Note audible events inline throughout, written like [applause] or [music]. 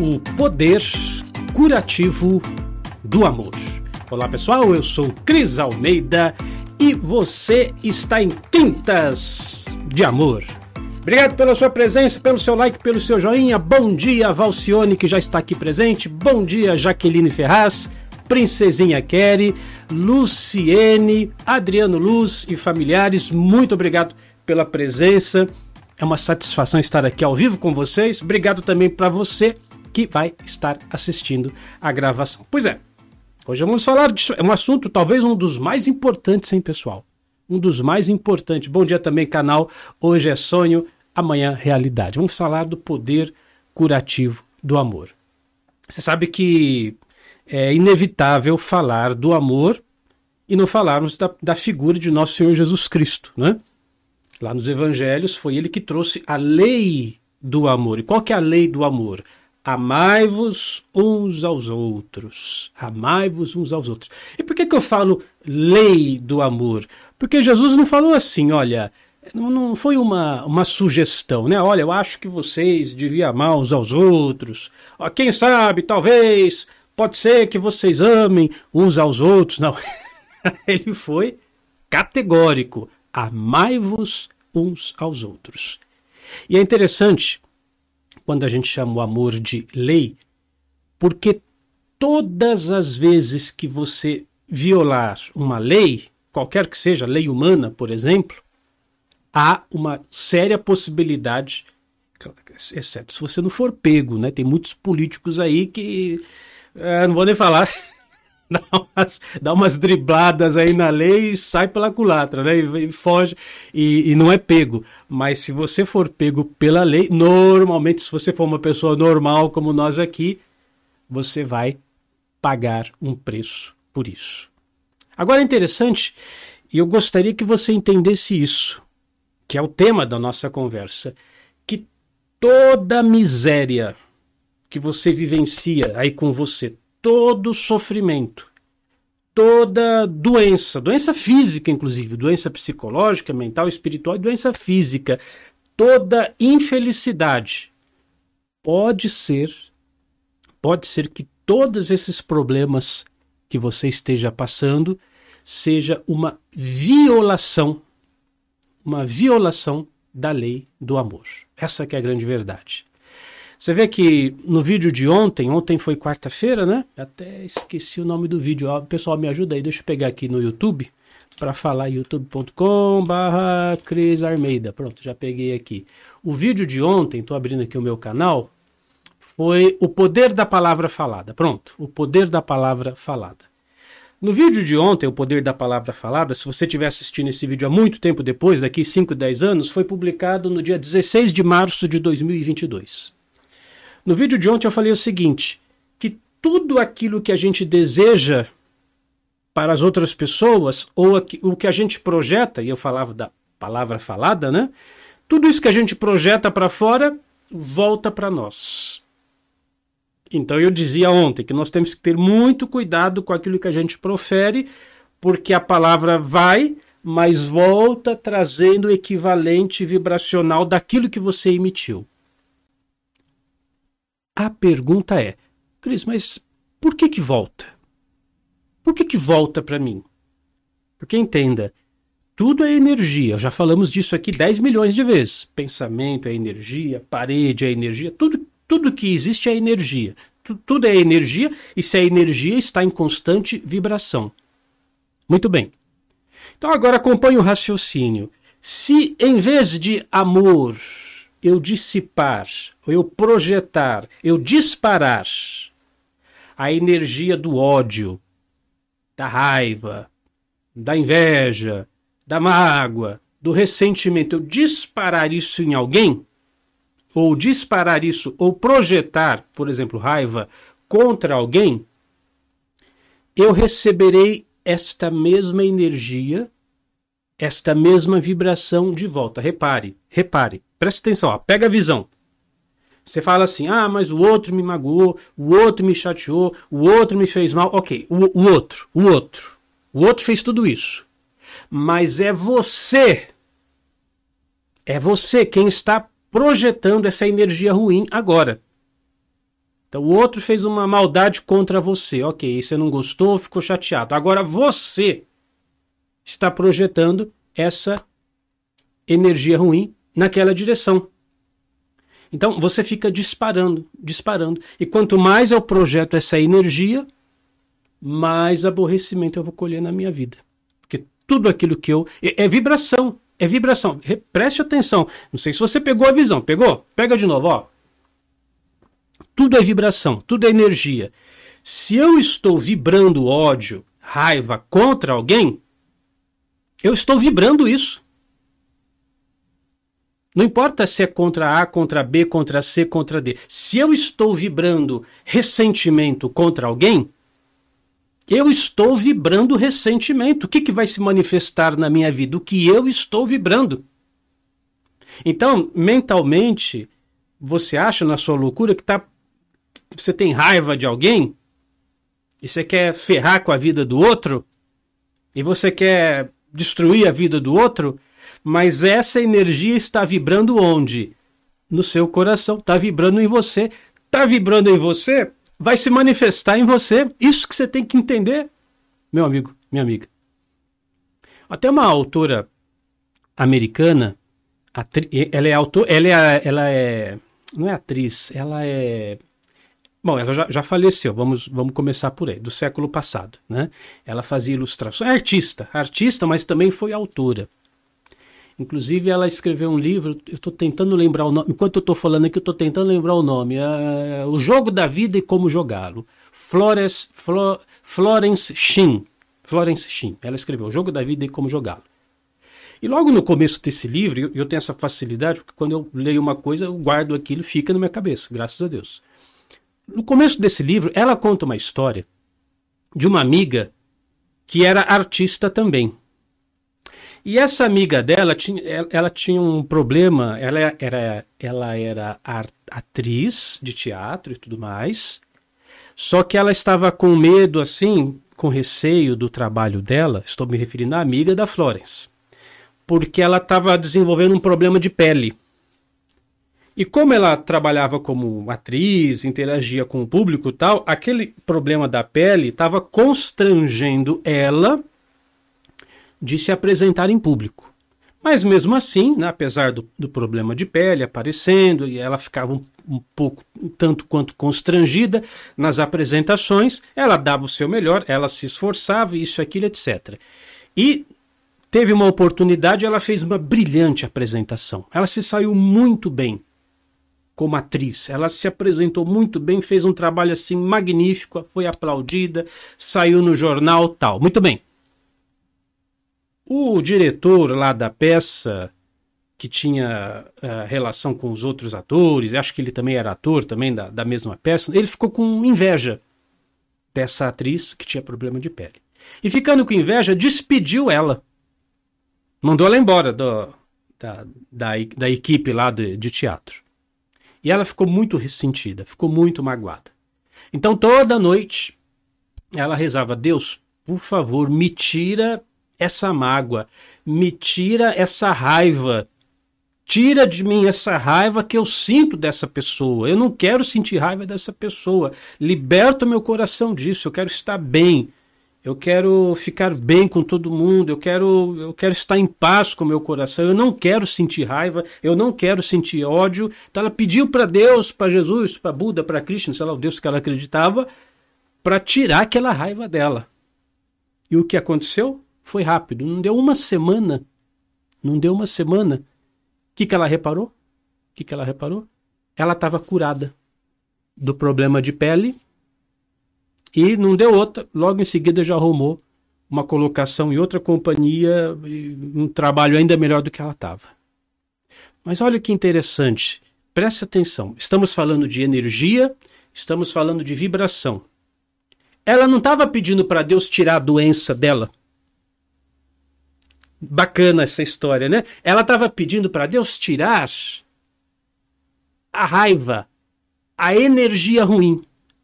o poder curativo do amor. Olá pessoal, eu sou Cris Almeida e você está em Quintas de Amor. Obrigado pela sua presença, pelo seu like, pelo seu joinha. Bom dia, Valcione, que já está aqui presente. Bom dia, Jaqueline Ferraz, Princesinha Kelly, Luciene, Adriano Luz e familiares. Muito obrigado pela presença. É uma satisfação estar aqui ao vivo com vocês. Obrigado também para você que vai estar assistindo a gravação. Pois é, hoje vamos falar disso. É um assunto talvez um dos mais importantes, hein, pessoal? Um dos mais importantes. Bom dia também, canal. Hoje é sonho, amanhã realidade. Vamos falar do poder curativo do amor. Você sabe que é inevitável falar do amor e não falarmos da, da figura de nosso Senhor Jesus Cristo, né? Lá nos evangelhos foi ele que trouxe a lei do amor. E qual que é a lei do amor? Amai-vos uns aos outros. Amai-vos uns aos outros. E por que, que eu falo lei do amor? Porque Jesus não falou assim, olha, não, foi uma, uma sugestão, né? Olha, eu acho que vocês deviam amar uns aos outros. Ó, quem sabe, talvez, pode ser que vocês amem uns aos outros. Não. [laughs] Ele foi categórico. Amai-vos uns aos outros. E é interessante quando a gente chama o amor de lei, porque todas as vezes que você violar uma lei, qualquer que seja, lei humana, por exemplo, há uma séria possibilidade, exceto se você não for pego, né? Tem muitos políticos aí que. É, não vou nem falar. [laughs] [laughs] dá, umas, dá umas dribladas aí na lei e sai pela culatra, né? E, e foge e, e, não é pego. Mas se você for pego pela lei, normalmente, se você for uma pessoa normal como nós aqui, você vai pagar um preço por isso. Agora é interessante, e eu gostaria que você entendesse isso, que é o tema da nossa conversa, que toda miséria que você vivencia aí com você, todo sofrimento, toda doença, doença física, inclusive, doença psicológica, mental, espiritual e doença física, toda infelicidade pode ser, pode ser que todos esses problemas que você esteja passando seja uma violação, uma violação da lei do amor. Essa que é a grande verdade. Você vê que no vídeo de ontem, ontem foi quarta-feira, né? Até esqueci o nome do vídeo. Ó, pessoal, me ajuda aí, deixa eu pegar aqui no YouTube para falar youtube.com barra Cris Armeida. Pronto, já peguei aqui. O vídeo de ontem, estou abrindo aqui o meu canal, foi o poder da palavra falada. Pronto, o poder da palavra falada. No vídeo de ontem, o poder da palavra falada, se você estiver assistindo esse vídeo há muito tempo depois, daqui 5, 10 anos, foi publicado no dia 16 de março de 2022. No vídeo de ontem eu falei o seguinte: que tudo aquilo que a gente deseja para as outras pessoas, ou o que a gente projeta, e eu falava da palavra falada, né? Tudo isso que a gente projeta para fora volta para nós. Então eu dizia ontem que nós temos que ter muito cuidado com aquilo que a gente profere, porque a palavra vai, mas volta trazendo o equivalente vibracional daquilo que você emitiu. A pergunta é, Cris, mas por que que volta? Por que que volta para mim? Porque entenda, tudo é energia. Já falamos disso aqui 10 milhões de vezes. Pensamento é energia, parede é energia, tudo, tudo que existe é energia. tudo é energia e se é energia está em constante vibração. Muito bem. Então agora acompanhe o raciocínio. Se em vez de amor eu dissipar, eu projetar, eu disparar a energia do ódio, da raiva, da inveja, da mágoa, do ressentimento, eu disparar isso em alguém, ou disparar isso, ou projetar, por exemplo, raiva contra alguém, eu receberei esta mesma energia, esta mesma vibração de volta. Repare, repare. Presta atenção, ó, pega a visão. Você fala assim: ah, mas o outro me magoou, o outro me chateou, o outro me fez mal. Ok, o, o outro, o outro. O outro fez tudo isso. Mas é você. É você quem está projetando essa energia ruim agora. Então o outro fez uma maldade contra você. Ok, você não gostou, ficou chateado. Agora você está projetando essa energia ruim naquela direção. Então você fica disparando, disparando. E quanto mais eu projeto essa energia, mais aborrecimento eu vou colher na minha vida. Porque tudo aquilo que eu. É, vibração. É vibração. Preste atenção. Não sei se você pegou a visão. Pegou? Pega de novo, ó. Tudo é vibração, tudo é energia. Se eu estou vibrando ódio, raiva contra alguém, eu estou vibrando isso. Não importa se é contra A, contra B, contra C, contra D. Se eu estou vibrando ressentimento contra alguém, eu estou vibrando ressentimento. O que, que vai se manifestar na minha vida? O que eu estou vibrando. Então, mentalmente, você acha na sua loucura que tá, você tem raiva de alguém e você quer ferrar com a vida do outro e você quer destruir a vida do outro, mas essa energia está vibrando onde? No seu coração, está vibrando em você. Está vibrando em você, vai se manifestar em você. Isso que você tem que entender, meu amigo, minha amiga. Até uma autora americana, ela é autor, ela é, ela é, não é atriz, ela é Bom, ela já, já, faleceu, vamos, vamos começar por aí, do século passado. Né? Ela fazia ilustrações, é artista, artista, mas também foi autora. Inclusive, ela escreveu um livro, eu estou tentando lembrar o nome, enquanto eu estou falando aqui, eu estou tentando lembrar o nome, é, O Jogo da Vida e Como Jogá-lo. Florence, Flo, Florence Sheen. Florence Sheen. Ela escreveu O Jogo da Vida e Como Jogá-lo. E logo no começo desse livro, eu, eu tenho essa facilidade, porque quando eu leio uma coisa, eu guardo aquilo, fica na minha cabeça, graças a Deus. No começo desse livro, ela conta uma história de uma amiga que era artista também. E essa amiga dela tinha, ela tinha um problema, ela era, ela era atriz de teatro e tudo mais, só que ela estava com medo, assim, com receio do trabalho dela, estou me referindo à amiga da Florence, porque ela estava desenvolvendo um problema de pele. E como ela trabalhava como atriz, interagia com o público e tal, aquele problema da pele estava constrangendo ela de se apresentar em público. Mas mesmo assim, né, apesar do, do, problema de pele aparecendo, e ela ficava um, um pouco, tanto quanto constrangida nas apresentações, ela dava o seu melhor, ela se esforçava, isso, aquilo, etc. E teve uma oportunidade, ela fez uma brilhante apresentação. Ela se saiu muito bem como atriz. Ela se apresentou muito bem, fez um trabalho assim magnífico, foi aplaudida, saiu no jornal, tal. Muito bem. O diretor lá da peça, que tinha uh, relação com os outros atores, acho que ele também era ator também da, da mesma peça, ele ficou com inveja dessa atriz que tinha problema de pele. E ficando com inveja, despediu ela. Mandou ela embora do, da, da, da equipe lá de, de teatro. E ela ficou muito ressentida, ficou muito magoada. Então toda noite ela rezava: Deus, por favor, me tira essa mágoa, me tira essa raiva. Tira de mim essa raiva que eu sinto dessa pessoa. Eu não quero sentir raiva dessa pessoa. Liberta meu coração disso. Eu quero estar bem. Eu quero ficar bem com todo mundo, eu quero, eu quero estar em paz com o meu coração, eu não quero sentir raiva, eu não quero sentir ódio. Então ela pediu para Deus, para Jesus, para Buda, para Krishna, sei lá, o Deus que ela acreditava, para tirar aquela raiva dela. E o que aconteceu foi rápido, não deu uma semana. Não deu uma semana. O que, que ela reparou? O que, que ela reparou? Ela estava curada do problema de pele e não deu outra, logo em seguida já arrumou uma colocação em outra companhia, um trabalho ainda melhor do que ela estava. Mas olha que interessante, preste atenção. Estamos falando de energia, estamos falando de vibração. Ela não estava pedindo para Deus tirar a doença dela. Bacana essa história, né? Ela estava pedindo para Deus tirar a raiva, a energia ruim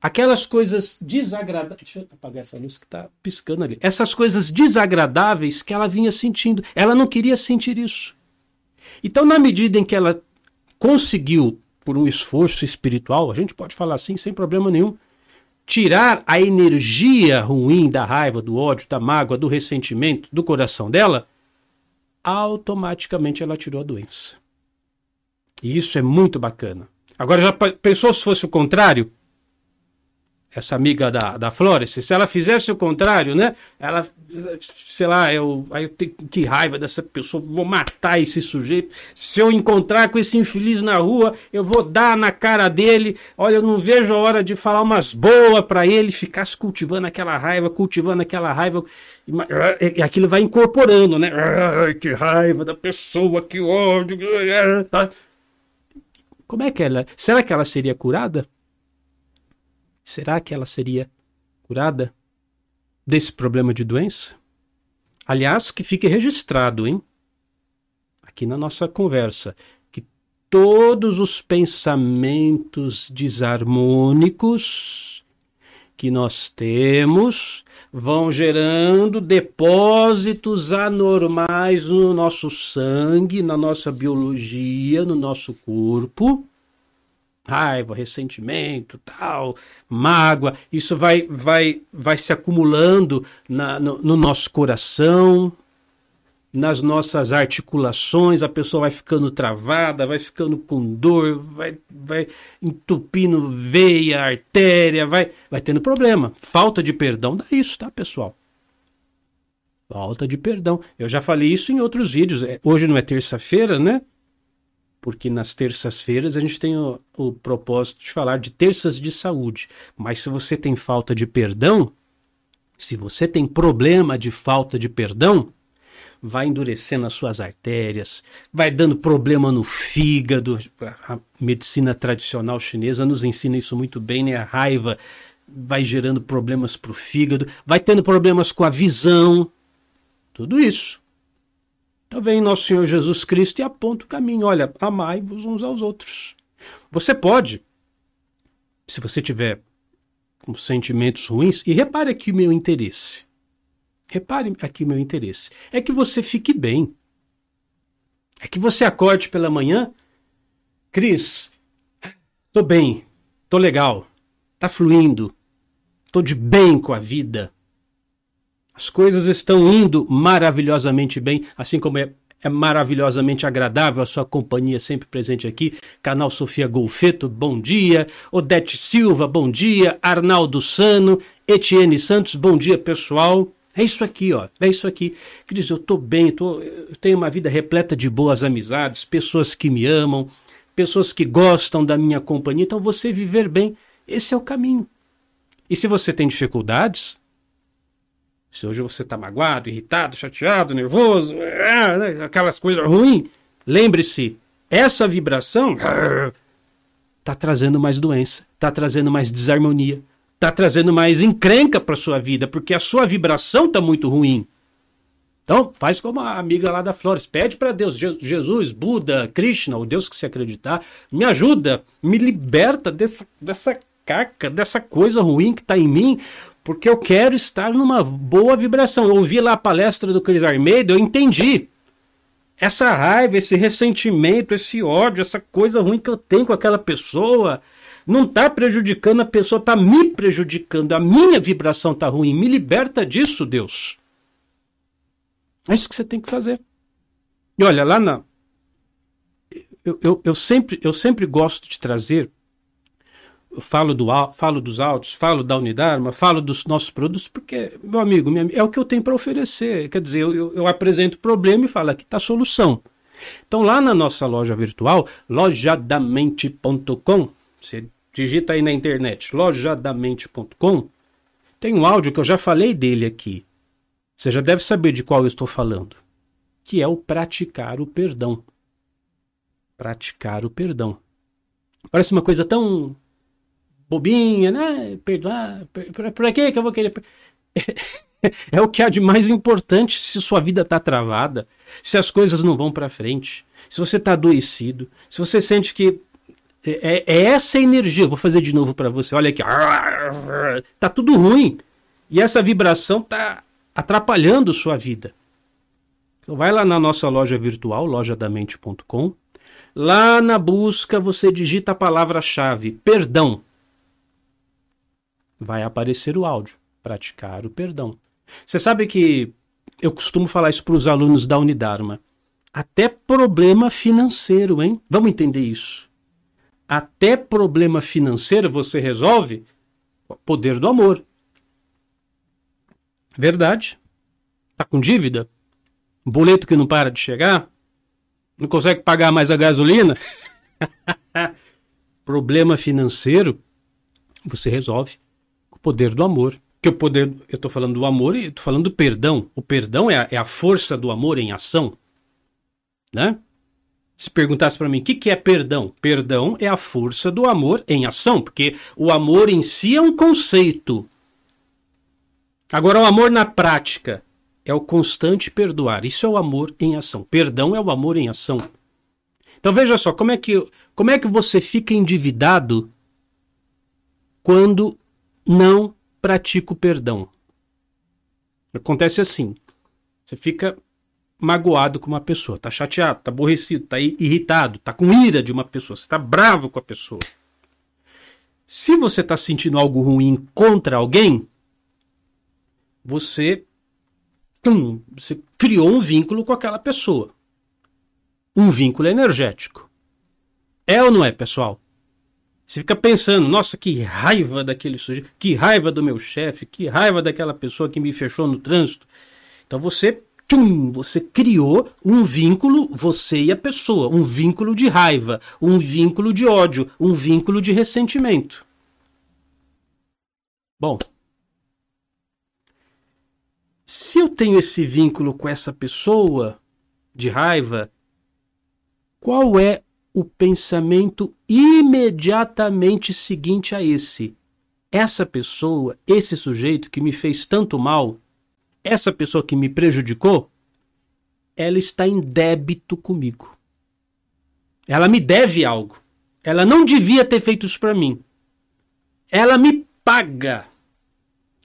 aquelas coisas desagradáveis. Deixa eu apagar essa luz que está piscando ali. Essas coisas desagradáveis que ela vinha sentindo. Ela não queria sentir isso. Então, na medida em que ela conseguiu por um esforço espiritual, a gente pode falar assim sem problema nenhum, tirar a energia ruim da raiva, do ódio, da mágoa, do ressentimento do coração dela, automaticamente ela tirou a doença. E isso é muito bacana. Agora, já pensou se fosse o contrário? Essa amiga da, da Flores, se ela fizesse o contrário, né? Ela, sei lá, eu, aí eu tenho que raiva dessa pessoa, vou matar esse sujeito. Se eu encontrar com esse infeliz na rua, eu vou dar na cara dele. Olha, eu não vejo a hora de falar umas boas para ele, ficar se cultivando aquela raiva, cultivando aquela raiva. E aquilo vai incorporando, né? Ai, que raiva da pessoa, que ódio. Como é que ela. Será que ela seria curada? Será que ela seria curada desse problema de doença? Aliás, que fique registrado, hein? Aqui na nossa conversa, que todos os pensamentos desarmônicos que nós temos vão gerando depósitos anormais no nosso sangue, na nossa biologia, no nosso corpo raiva, ressentimento, tal, mágoa, isso vai, vai, vai se acumulando na, no, no nosso coração, nas nossas articulações, a pessoa vai ficando travada, vai ficando com dor, vai, vai entupindo veia, artéria, vai, vai tendo problema. Falta de perdão dá isso, tá, pessoal? Falta de perdão. Eu já falei isso em outros vídeos. É, hoje não é terça-feira, né? Porque nas terças-feiras a gente tem o, o, propósito de falar de terças de saúde. Mas se você tem falta de perdão, se você tem problema de falta de perdão, vai endurecendo as suas artérias, vai dando problema no fígado. A medicina tradicional chinesa nos ensina isso muito bem, né? A raiva vai gerando problemas para o fígado, vai tendo problemas com a visão, tudo isso. Então vem nosso Senhor Jesus Cristo e aponta o caminho. Olha, amai-vos uns aos outros. Você pode, se você tiver com sentimentos ruins, e repare aqui o meu interesse. Repare aqui o meu interesse. É que você fique bem. É que você acorde pela manhã. Cris, tô bem, tô legal, tá fluindo, tô de bem com a vida. As coisas estão indo maravilhosamente bem, assim como é, é maravilhosamente agradável a sua companhia sempre presente aqui. Canal Sofia Golfeto, bom dia. Odete Silva, bom dia. Arnaldo Sano, Etienne Santos, bom dia, pessoal. É isso aqui, ó. É isso aqui. Cris, eu tô bem, tô, eu tenho uma vida repleta de boas amizades, pessoas que me amam, pessoas que gostam da minha companhia. Então, você viver bem, esse é o caminho. E se você tem dificuldades, se hoje você está magoado, irritado, chateado, nervoso, é, né, aquelas coisas ruins, lembre-se, essa vibração está [laughs] trazendo mais doença, está trazendo mais desarmonia, está trazendo mais encrenca para sua vida, porque a sua vibração está muito ruim. Então, faz como a amiga lá da Flores, pede para Deus, Jesus, Buda, Krishna, o Deus que se acreditar, me ajuda, me liberta dessa, dessa caca, dessa coisa ruim que está em mim, porque eu quero estar numa boa vibração. Eu ouvi lá a palestra do Cris Armeida, eu entendi. Essa raiva, esse ressentimento, esse ódio, essa coisa ruim que eu tenho com aquela pessoa, não está prejudicando a pessoa, está me prejudicando. A minha vibração está ruim. Me liberta disso, Deus. É isso que você tem que fazer. E olha, lá na. Eu, eu, eu, sempre, eu sempre gosto de trazer falo, do, falo dos autos, falo da Unidarma, falo dos nossos produtos, porque, meu amigo, minha, é o que eu tenho para oferecer. Quer dizer, eu, eu, apresento o problema e falo, aqui está a solução. Então, lá na nossa loja virtual, lojadamente.com, você digita aí na internet, lojadamente.com, tem um áudio que eu já falei dele aqui. Você já deve saber de qual eu estou falando, que é o praticar o perdão. Praticar o perdão. Parece uma coisa tão bobinha, né? Perdoar. Pra, pra que eu vou querer. [laughs] é o que há de mais importante se sua vida está travada, se as coisas não vão para frente, se você está adoecido, se você sente que é, é, essa energia. vou fazer de novo para você. Olha aqui, tá tudo ruim e essa vibração tá atrapalhando sua vida. Então vai lá na nossa loja virtual, lojadamente.com, Lá na busca você digita a palavra-chave perdão. Vai aparecer o áudio. Praticar o perdão. Você sabe que eu costumo falar isso para os alunos da Unidarma. Até problema financeiro, hein? Vamos entender isso. Até problema financeiro você resolve poder do amor. Verdade. Tá com dívida? Boleto que não para de chegar? Não consegue pagar mais a gasolina? [laughs] problema financeiro você resolve o poder do amor. Que o poder, eu estou falando do amor e estou falando do perdão. O perdão é a, é a força do amor em ação né? Se perguntasse para mim o que, que é perdão, perdão é a força do amor em ação, porque o amor em si é um conceito. Agora, o amor na prática é o constante perdoar. Isso é o amor em ação. Perdão é o amor em ação. Então veja só, como é que, como é que você fica endividado quando não pratica o perdão? Acontece assim. Você fica magoado com uma pessoa, tá chateado, tá aborrecido, tá irritado, tá com ira de uma pessoa, você tá bravo com a pessoa. Se você tá sentindo algo ruim contra alguém, você, hum, você criou um vínculo com aquela pessoa. Um vínculo energético. É ou não é, pessoal? Você fica pensando, nossa, que raiva daquele sujeito, que raiva do meu chefe, que raiva daquela pessoa que me fechou no trânsito. Então você tchum, você criou um vínculo, você e a pessoa, um vínculo de raiva, um vínculo de ódio, um vínculo de ressentimento. Bom, se eu tenho esse vínculo com essa pessoa de raiva, qual é o pensamento imediatamente seguinte a esse? Essa pessoa, esse sujeito que me fez tanto mal, essa pessoa que me prejudicou, ela está em débito comigo. Ela me deve algo. Ela não devia ter feito isso para mim. Ela me paga.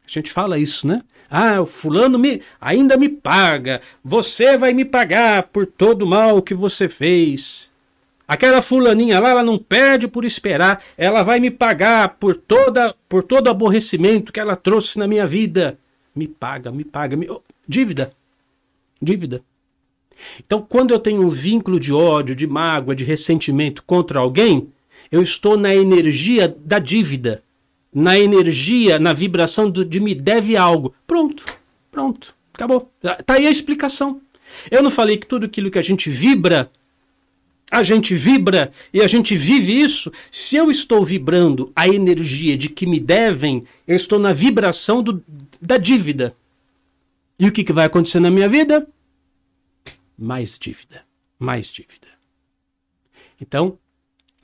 A gente fala isso, né? Ah, o fulano me ainda me paga. Você vai me pagar por todo o mal que você fez. Aquela fulaninha lá, ela não perde por esperar. Ela vai me pagar por toda por todo aborrecimento que ela trouxe na minha vida me paga, me paga. Me... Dívida. Dívida. Então, quando eu tenho um vínculo de ódio, de mágoa, de ressentimento contra alguém, eu estou na energia da dívida, na energia, na vibração do, de me deve algo. Pronto, pronto, acabou. Tá aí a explicação. Eu não falei que tudo aquilo que a gente vibra a gente vibra e a gente vive isso. Se eu estou vibrando a energia de que me devem, eu estou na vibração do, da dívida. E o que, que vai acontecer na minha vida? Mais dívida. Mais dívida. Então,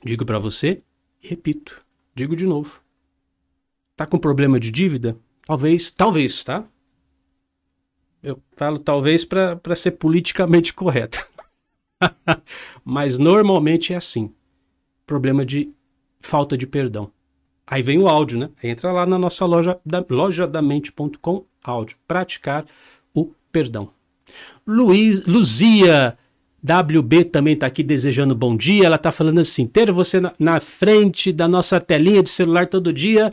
digo para você, repito, digo de novo. Tá com problema de dívida? Talvez, talvez, tá? Eu falo talvez para ser politicamente correto. [laughs] [laughs] Mas normalmente é assim. Problema de falta de perdão. Aí vem o áudio, né? Entra lá na nossa loja, da, lojadamente.com, áudio. Praticar o perdão. Luiz, Luzia WB também está aqui desejando bom dia. Ela está falando assim: ter você na, na frente da nossa telinha de celular todo dia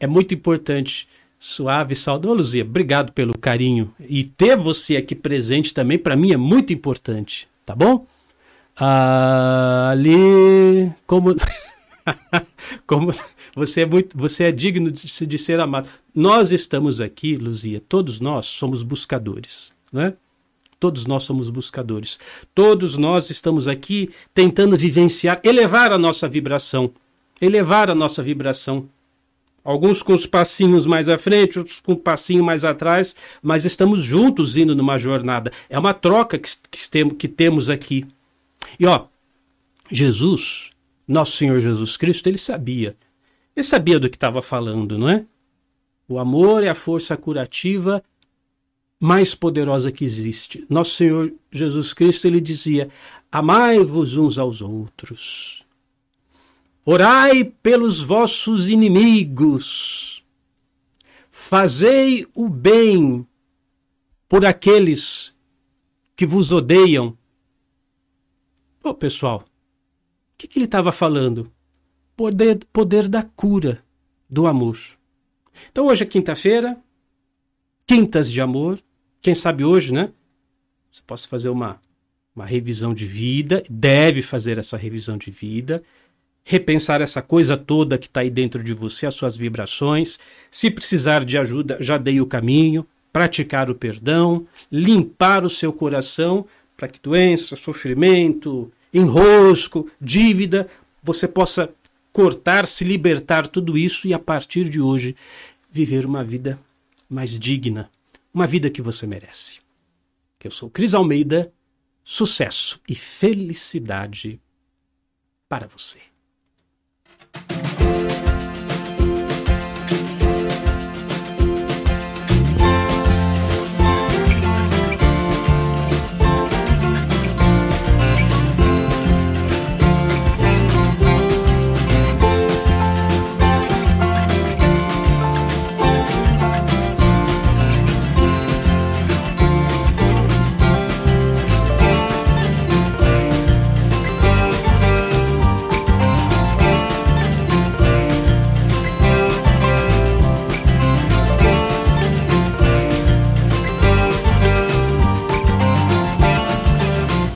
é muito importante. Suave, saudoso, Luzia. Obrigado pelo carinho. E ter você aqui presente também, para mim, é muito importante tá bom? Ah, ali, como, [laughs] como você é muito, você é digno de, de ser amado. Nós estamos aqui, Luzia, todos nós somos buscadores, né? Todos nós somos buscadores. Todos nós estamos aqui tentando vivenciar, elevar a nossa vibração, elevar a nossa vibração. Alguns com os passinhos mais à frente, outros com o passinho mais atrás, mas estamos juntos indo numa jornada. É uma troca que, que, temos aqui. E ó, Jesus, nosso Senhor Jesus Cristo, ele sabia. Ele sabia do que estava falando, não é? O amor é a força curativa mais poderosa que existe. Nosso Senhor Jesus Cristo, ele dizia: Amai-vos uns aos outros. Orai pelos vossos inimigos. Fazei o bem por aqueles que vos odeiam. Pô, pessoal, que, que ele estava falando? Poder, poder da cura, do amor. Então hoje é quinta-feira, quintas de amor. Quem sabe hoje, né? Você possa fazer uma, uma revisão de vida, deve fazer essa revisão de vida, repensar essa coisa toda que está aí dentro de você, as suas vibrações. Se precisar de ajuda, já dei o caminho. Praticar o perdão, limpar o seu coração para que doença, sofrimento, enrosco, dívida, você possa cortar, se libertar tudo isso e a partir de hoje viver uma vida mais digna, uma vida que você merece. Eu sou Cris Almeida, sucesso e felicidade para você.